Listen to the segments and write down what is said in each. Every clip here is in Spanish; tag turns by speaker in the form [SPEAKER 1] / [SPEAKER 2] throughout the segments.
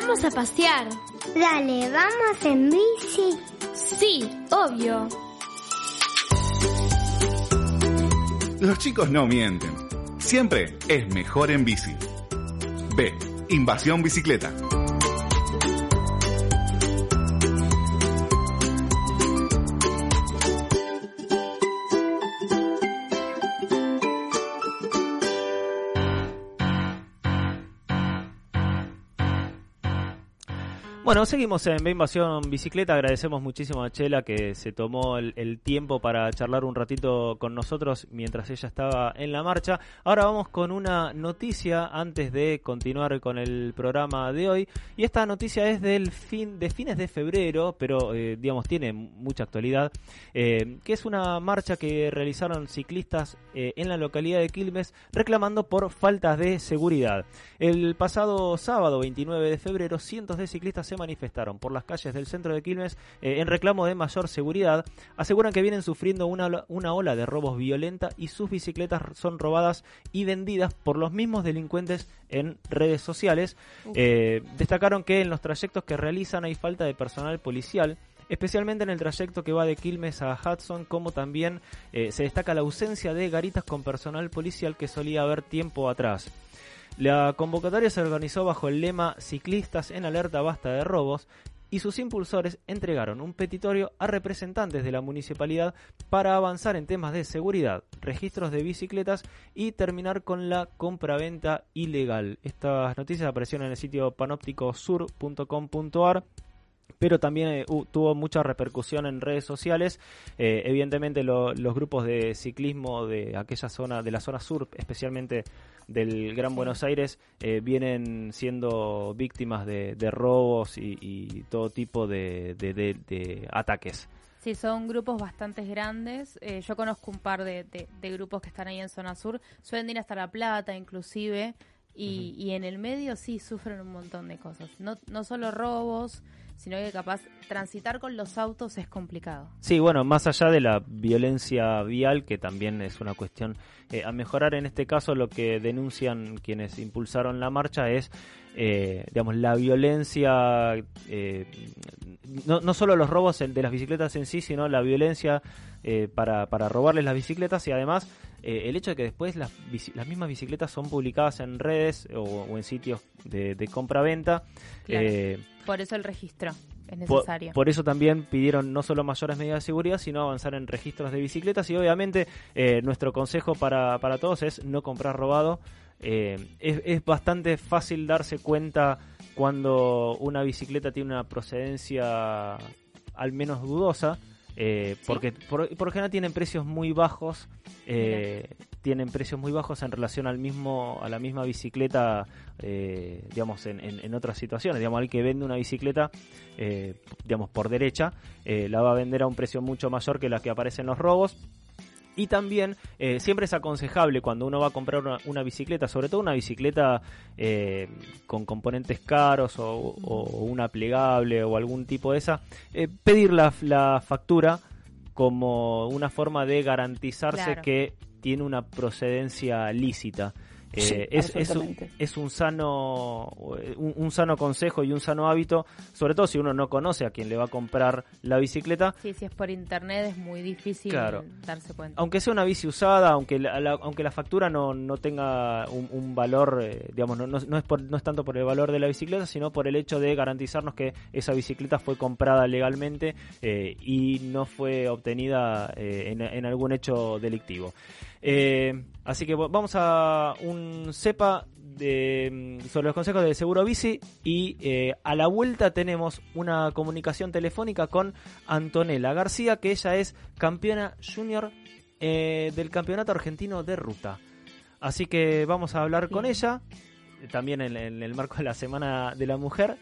[SPEAKER 1] Vamos a pasear.
[SPEAKER 2] Dale, vamos en bici.
[SPEAKER 1] Sí, obvio.
[SPEAKER 3] Los chicos no mienten. Siempre es mejor en bici. B. Invasión bicicleta.
[SPEAKER 4] Bueno, seguimos en B Invasión Bicicleta. Agradecemos muchísimo a Chela que se tomó el, tiempo para charlar un ratito con nosotros mientras ella estaba en la marcha. Ahora vamos con una noticia antes de continuar con el programa de hoy. Y esta noticia es del fin de fines de febrero, pero eh, digamos tiene mucha actualidad. Eh, que es una marcha que realizaron ciclistas eh, en la localidad de Quilmes reclamando por faltas de seguridad. El pasado sábado 29 de febrero, cientos de ciclistas se manifestaron por las calles del centro de Quilmes eh, en reclamo de mayor seguridad, aseguran que vienen sufriendo una, una ola de robos violenta y sus bicicletas son robadas y vendidas por los mismos delincuentes en redes sociales. Eh, destacaron que en los trayectos que realizan hay falta de personal policial especialmente en el trayecto que va de Quilmes a Hudson, como también eh, se destaca la ausencia de garitas con personal policial que solía haber tiempo atrás. La convocatoria se organizó bajo el lema Ciclistas en alerta basta de robos y sus impulsores entregaron un petitorio a representantes de la municipalidad para avanzar en temas de seguridad, registros de bicicletas y terminar con la compraventa ilegal. Estas noticias aparecieron en el sitio panópticosur.com.ar pero también eh, tuvo mucha repercusión en redes sociales. Eh, evidentemente los grupos de ciclismo de aquella zona, de la zona sur, especialmente del Gran Buenos Aires, eh, vienen siendo víctimas de, robos y, todo tipo de, ataques.
[SPEAKER 5] Sí, son grupos bastante grandes. yo conozco un par de, grupos que están ahí en zona sur. Suelen ir hasta La Plata, inclusive. Y, y en el medio sí sufren un montón de cosas. No, no solo robos, sino que capaz transitar con los autos es complicado.
[SPEAKER 4] Sí, bueno, más allá de la violencia vial, que también es una cuestión eh, a mejorar en este caso, lo que denuncian quienes impulsaron la marcha es, eh, digamos, la violencia, eh, no, no solo los robos de las bicicletas en sí, sino la violencia para, para robarles las bicicletas y además el hecho de que después las, las mismas bicicletas son publicadas en redes o, en sitios de, de compra-venta.
[SPEAKER 5] Por eso el registro es necesario.
[SPEAKER 4] Por, eso también pidieron no solo mayores medidas de seguridad, sino avanzar en registros de bicicletas y obviamente eh, nuestro consejo para, para todos es no comprar robado. Eh, es, es bastante fácil darse cuenta cuando una bicicleta tiene una procedencia al menos dudosa eh, porque por, por general tienen precios muy bajos, eh, tienen precios muy bajos en relación al mismo a la misma bicicleta, eh, digamos en, en, otras situaciones. Digamos, el que vende una bicicleta, digamos por derecha, la va a vender a un precio mucho mayor que la que aparece en los robos y también eh, siempre es aconsejable cuando uno va a comprar una, bicicleta, sobre todo una bicicleta eh, con componentes caros o, una plegable o algún tipo de esa, eh, pedir la, la, factura como una forma de garantizarse que tiene una procedencia lícita. Eh, es, es, un, sano un, sano consejo y un sano hábito, sobre todo si uno no conoce a quien le va a comprar la bicicleta.
[SPEAKER 5] Sí, si es por internet es muy difícil darse cuenta.
[SPEAKER 4] Aunque sea una bici usada, aunque la, aunque la factura no, no tenga un, valor, eh, digamos, no, no, es no es tanto por el valor de la bicicleta, sino por el hecho de garantizarnos que esa bicicleta fue comprada legalmente eh, y no fue obtenida en, en algún hecho delictivo. Eh, así que vamos a un cepa de, mm, sobre los consejos de Seguro Bici y eh, a la vuelta tenemos una comunicación telefónica con Antonella García, que ella es campeona junior eh, del Campeonato Argentino de Ruta. Así que vamos a hablar con ella, también en, el marco de la Semana de la Mujer.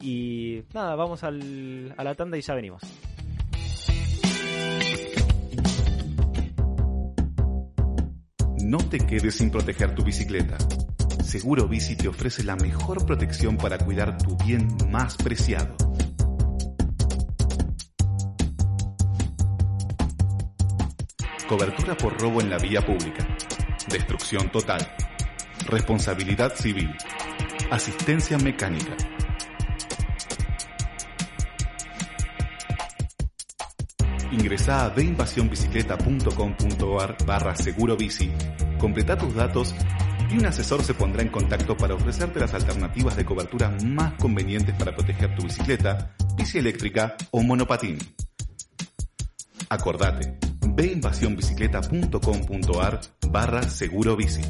[SPEAKER 4] y nada, vamos al, a la tanda y ya venimos.
[SPEAKER 3] No te quedes sin proteger tu bicicleta. Seguro Bici te ofrece la mejor protección para cuidar tu bien más preciado. Cobertura por robo en la vía pública. Destrucción total. Responsabilidad civil. asistencia mecánica. Ingresá a deinvasionbicicleta.com.ar barra seguro bici, completa tus datos y un asesor se pondrá en contacto para ofrecerte las alternativas de cobertura más convenientes para proteger tu bicicleta, bici eléctrica o monopatín. Acordate, veinvasionbicicleta.com.ar barra seguro bici.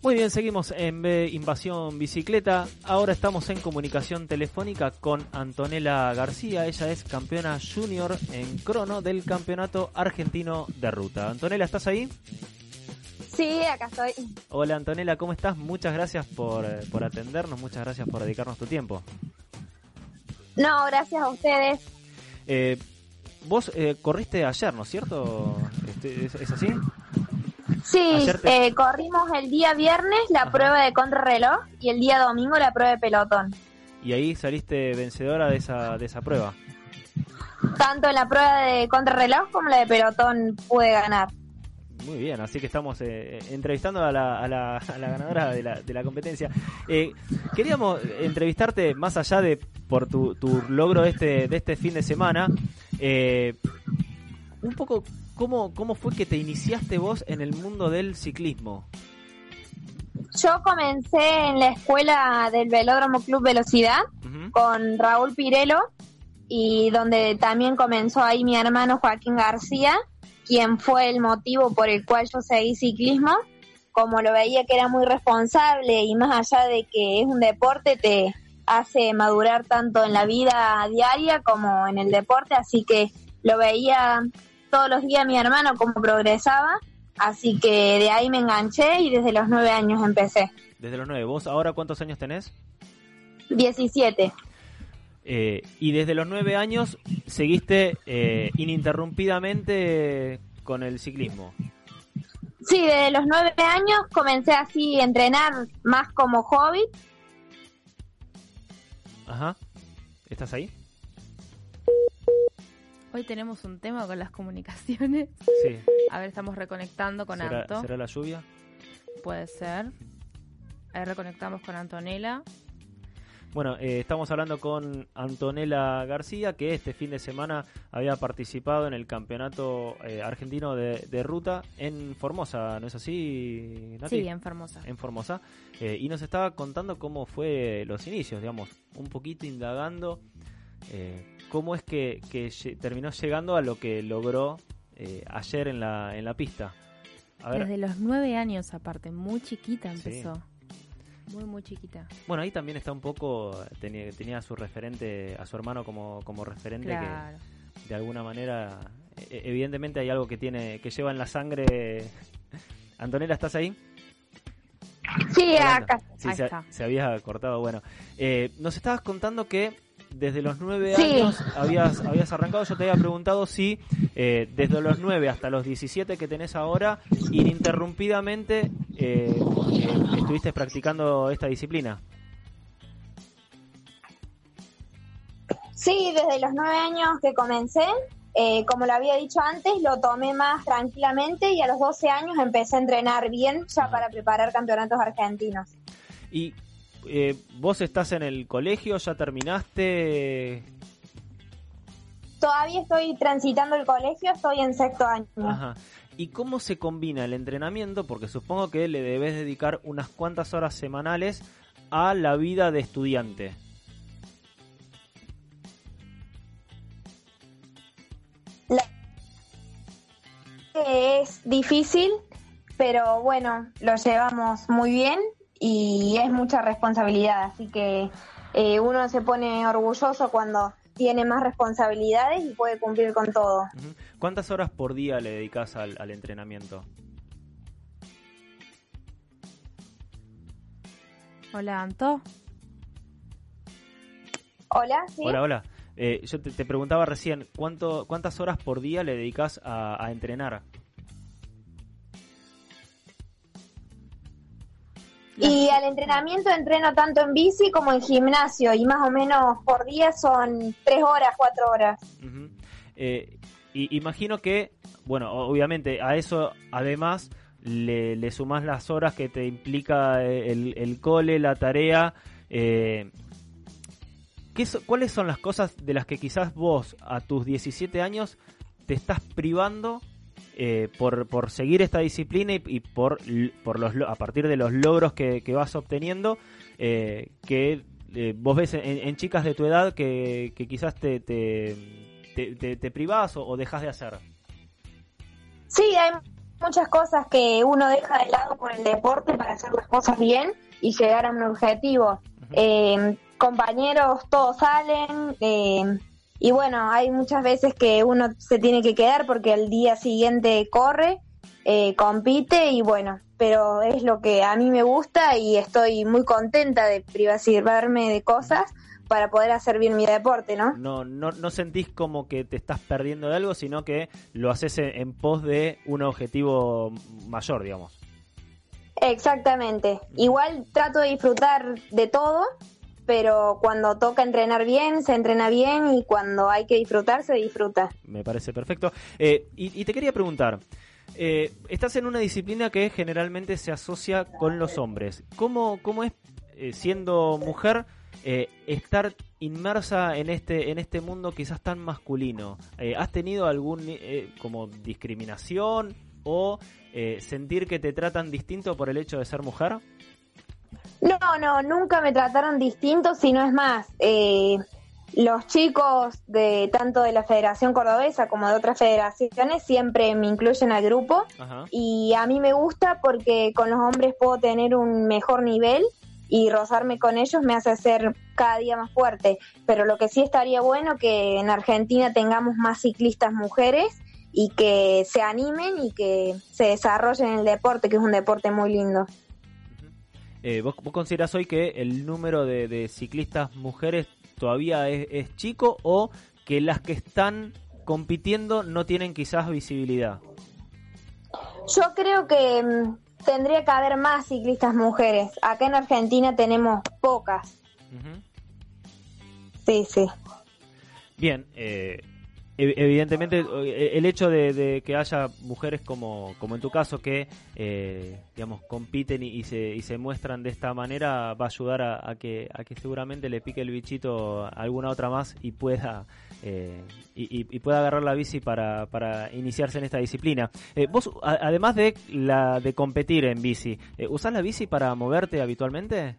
[SPEAKER 4] Muy bien, seguimos en B Invasión Bicicleta. Ahora estamos en comunicación telefónica con Antonella García. Ella es campeona junior en crono del Campeonato Argentino de Ruta. Antonella, ¿estás ahí?
[SPEAKER 6] Sí, acá estoy.
[SPEAKER 4] Hola Antonella, ¿cómo estás? Muchas gracias por, eh, por atendernos, muchas gracias por dedicarnos tu tiempo.
[SPEAKER 6] No, gracias a ustedes.
[SPEAKER 4] Eh, vos eh, corriste ayer, ¿no es cierto? Este, ¿Es, es así?
[SPEAKER 6] Sí, eh, corrimos el día viernes la
[SPEAKER 4] Ajá.
[SPEAKER 6] prueba de contrarreloj y el día domingo la prueba de pelotón.
[SPEAKER 4] Y ahí saliste vencedora de esa, de esa prueba.
[SPEAKER 6] Tanto en la prueba de contrarreloj como la de pelotón pude ganar.
[SPEAKER 4] Muy bien, así que estamos eh, entrevistando a la, a, la, a la ganadora de la, de la competencia. Eh, queríamos entrevistarte más allá de por tu, tu logro de este, de este fin de semana. eh, un poco, ¿cómo, ¿cómo fue que te iniciaste vos en el mundo del ciclismo?
[SPEAKER 6] Yo comencé en la escuela del Velódromo Club Velocidad con Raúl Pirelo y donde también comenzó ahí mi hermano Joaquín García, quien fue el motivo por el cual yo seguí ciclismo. Como lo veía que era muy responsable y más allá de que es un deporte, te hace madurar tanto en la vida diaria como en el deporte, así que lo veía todos los días mi hermano cómo progresaba, así que de ahí me enganché y desde los nueve años empecé.
[SPEAKER 4] Desde los nueve. ¿Vos ahora cuántos años tenés?
[SPEAKER 6] 17.
[SPEAKER 4] Eh, y desde los nueve años seguiste eh, ininterrumpidamente con el ciclismo.
[SPEAKER 6] Sí, desde los nueve años comencé así a entrenar más como hobby.
[SPEAKER 4] Ajá. ¿Estás ahí?
[SPEAKER 5] Hoy tenemos un tema con las comunicaciones.
[SPEAKER 4] Sí.
[SPEAKER 5] A ver, estamos reconectando con
[SPEAKER 4] ¿Será,
[SPEAKER 5] Anto.
[SPEAKER 4] será la lluvia?
[SPEAKER 5] Puede ser. Ahí reconectamos con Antonella.
[SPEAKER 4] Bueno, eh, estamos hablando con Antonella García, que este fin de semana había participado en el campeonato eh, argentino de, de ruta en Formosa, ¿no es así, Nati?
[SPEAKER 5] Sí, en Formosa.
[SPEAKER 4] En Formosa. Eh, y nos estaba contando cómo fue los inicios, digamos, un poquito indagando eh, cómo es que, que terminó llegando a lo que logró eh, ayer en la, en la pista. A ver,
[SPEAKER 5] Desde los nueve años, aparte, muy chiquita
[SPEAKER 4] Sí.
[SPEAKER 5] empezó. Muy, muy chiquita.
[SPEAKER 4] bueno, ahí también está un poco, tenía, tenía a su referente, a su hermano como, como referente que
[SPEAKER 5] Claro.
[SPEAKER 4] de alguna manera, e- evidentemente hay algo que tiene, que lleva en la sangre. Antonella, ¿estás ahí?
[SPEAKER 6] Sí, acá.
[SPEAKER 4] Sí,
[SPEAKER 5] Ahí
[SPEAKER 4] se,
[SPEAKER 5] está.
[SPEAKER 4] se había cortado. Bueno, eh, nos estabas contando que desde los nueve
[SPEAKER 6] Sí.
[SPEAKER 4] años habías, habías arrancado. Yo te había preguntado si eh, desde los nueve hasta los 17 que tenés ahora, ininterrumpidamente eh, eh, estuviste practicando esta disciplina.
[SPEAKER 6] Sí, desde los nueve años que comencé, eh, como lo había dicho antes, lo tomé más tranquilamente y a los 12 años empecé a entrenar bien ya para preparar campeonatos argentinos.
[SPEAKER 4] Y eh, vos estás en el colegio, ya terminaste.
[SPEAKER 6] Todavía estoy transitando el colegio, estoy en sexto año.
[SPEAKER 4] Ajá. ¿Y cómo se combina el entrenamiento? Porque supongo que le debes dedicar unas cuantas horas semanales a la vida de estudiante.
[SPEAKER 6] Es difícil, pero bueno, lo llevamos muy bien y es mucha responsabilidad, así que eh, uno se pone orgulloso cuando tiene más responsabilidades y puede cumplir con todo.
[SPEAKER 4] ¿Cuántas horas por día le dedicas al, al entrenamiento?
[SPEAKER 5] Hola, Anto.
[SPEAKER 6] Hola, sí.
[SPEAKER 4] Hola, hola. Eh, yo te, te preguntaba recién, ¿cuánto, ¿cuántas horas por día le dedicas a, a entrenar?
[SPEAKER 6] Y al entrenamiento entreno tanto en bici como en gimnasio y más o menos por día son tres horas, cuatro horas.
[SPEAKER 4] Eh, y imagino que, bueno, obviamente a eso además le, le sumás las horas que te implica eh, el, el cole, la tarea. Eh, ¿qué so- ¿Cuáles son las cosas de las que quizás vos a tus 17 años te estás privando eh, por, por seguir esta disciplina y, y por, por los, lo- a partir de los logros que, que vas obteniendo eh, que eh, vos ves en, en chicas de tu edad que, que quizás te, te, te, privás o, o dejas de hacer?
[SPEAKER 6] Sí, hay muchas cosas que uno deja de lado por el deporte para hacer las cosas bien y llegar a un objetivo. Eh, compañeros, todos salen eh, y bueno, hay muchas veces que uno se tiene que quedar porque al día siguiente corre, eh, compite y bueno, pero es lo que a mí me gusta y estoy muy contenta de privarme de cosas para poder hacer bien mi deporte, ¿no?
[SPEAKER 4] No, no, no sentís como que te estás perdiendo de algo, sino que lo haces en, en pos de un objetivo mayor, digamos.
[SPEAKER 6] Exactamente. Igual trato de disfrutar de todo, pero cuando toca entrenar bien, se entrena bien y cuando hay que disfrutar, se disfruta.
[SPEAKER 4] Me parece perfecto. Eh, y, y te quería preguntar, eh, estás en una disciplina que generalmente se asocia con los hombres. ¿Cómo, cómo es, eh, siendo mujer, eh, estar inmersa en este, en este mundo quizás tan masculino? Eh, ¿Has tenido algún como discriminación o sentir que te tratan distinto por el hecho de ser mujer?
[SPEAKER 6] No, no, nunca me trataron distinto, sino es más, eh, los chicos de tanto de la Federación Cordobesa como de otras federaciones siempre me incluyen al grupo
[SPEAKER 4] Ajá.
[SPEAKER 6] y a mí me gusta porque con los hombres puedo tener un mejor nivel y rozarme con ellos me hace ser cada día más fuerte. Pero lo que sí estaría bueno que en Argentina tengamos más ciclistas mujeres y que se animen y que se desarrollen en el deporte, que es un deporte muy lindo.
[SPEAKER 4] Eh, ¿vos, vos considerás hoy que el número de, de ciclistas mujeres todavía es, es chico o que las que están compitiendo no tienen quizás visibilidad?
[SPEAKER 6] Yo creo que mm, tendría que haber más ciclistas mujeres. Acá en Argentina tenemos pocas. Sí, sí.
[SPEAKER 4] Bien, eh, evidentemente eh, el hecho de, que haya mujeres como, como en tu caso que eh, digamos compiten y, se, y se muestran de esta manera va a ayudar a, que, a que seguramente le pique el bichito a alguna otra más y pueda eh, y, y- pueda agarrar la bici para, para iniciarse en esta disciplina. Eh, vos, además de la de competir en bici, eh, ¿usás la bici para moverte habitualmente?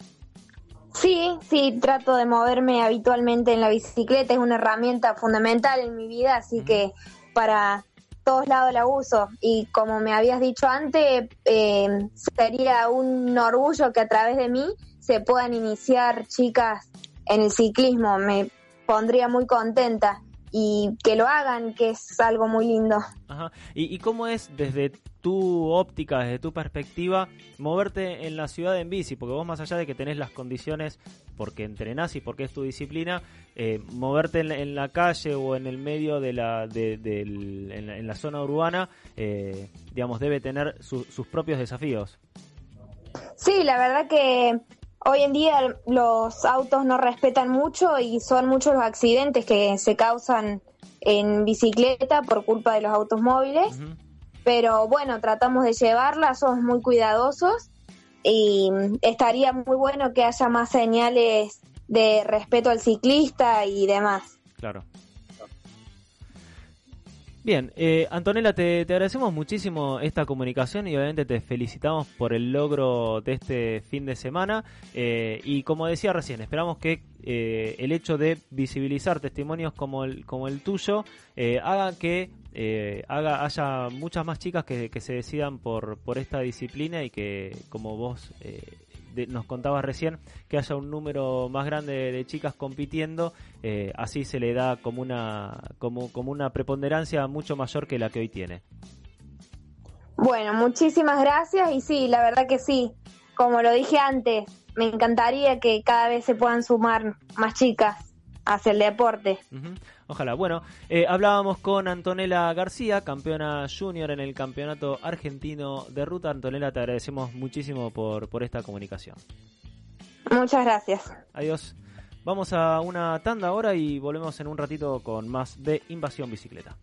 [SPEAKER 6] Sí, sí, trato de moverme habitualmente en la bicicleta, es una herramienta fundamental en mi vida, así que para todos lados la uso. Y como me habías dicho antes, eh, sería un orgullo que a través de mí se puedan iniciar chicas en el ciclismo, me pondría muy contenta y que lo hagan, que es algo muy lindo.
[SPEAKER 4] Ajá. ¿Y, y cómo es desde tu óptica, desde tu perspectiva, moverte en la ciudad en bici? Porque vos más allá de que tenés las condiciones, porque entrenás y porque es tu disciplina, eh, moverte en la, en la calle o en el medio de la, de- del- en, la en la zona urbana, eh, digamos, debe tener su- sus propios desafíos.
[SPEAKER 6] Sí, la verdad que hoy en día los autos no respetan mucho y son muchos los accidentes que se causan en bicicleta por culpa de los autos móviles. Pero bueno, tratamos de llevarla, somos muy cuidadosos y estaría muy bueno que haya más señales de respeto al ciclista y demás.
[SPEAKER 4] Claro. Bien, eh, Antonella, te, te agradecemos muchísimo esta comunicación y obviamente te felicitamos por el logro de este fin de semana. Eh, y como decía recién, esperamos que eh, el hecho de visibilizar testimonios como el, como el tuyo eh, haga que eh, haga, haya muchas más chicas que, que se decidan por, por esta disciplina y que, como vos eh, nos contabas recién, que haya un número más grande de, de chicas compitiendo, eh, así se le da como una, como, como una preponderancia mucho mayor que la que hoy tiene.
[SPEAKER 6] Bueno, muchísimas gracias y sí, la verdad que sí, como lo dije antes, me encantaría que cada vez se puedan sumar más chicas hacia el deporte.
[SPEAKER 4] Ojalá. Bueno, eh, hablábamos con Antonella García, campeona junior en el campeonato argentino de ruta. Antonella, te agradecemos muchísimo por, por esta comunicación.
[SPEAKER 6] Muchas gracias.
[SPEAKER 4] Adiós. Vamos a una tanda ahora y volvemos en un ratito con más de Invasión Bicicleta.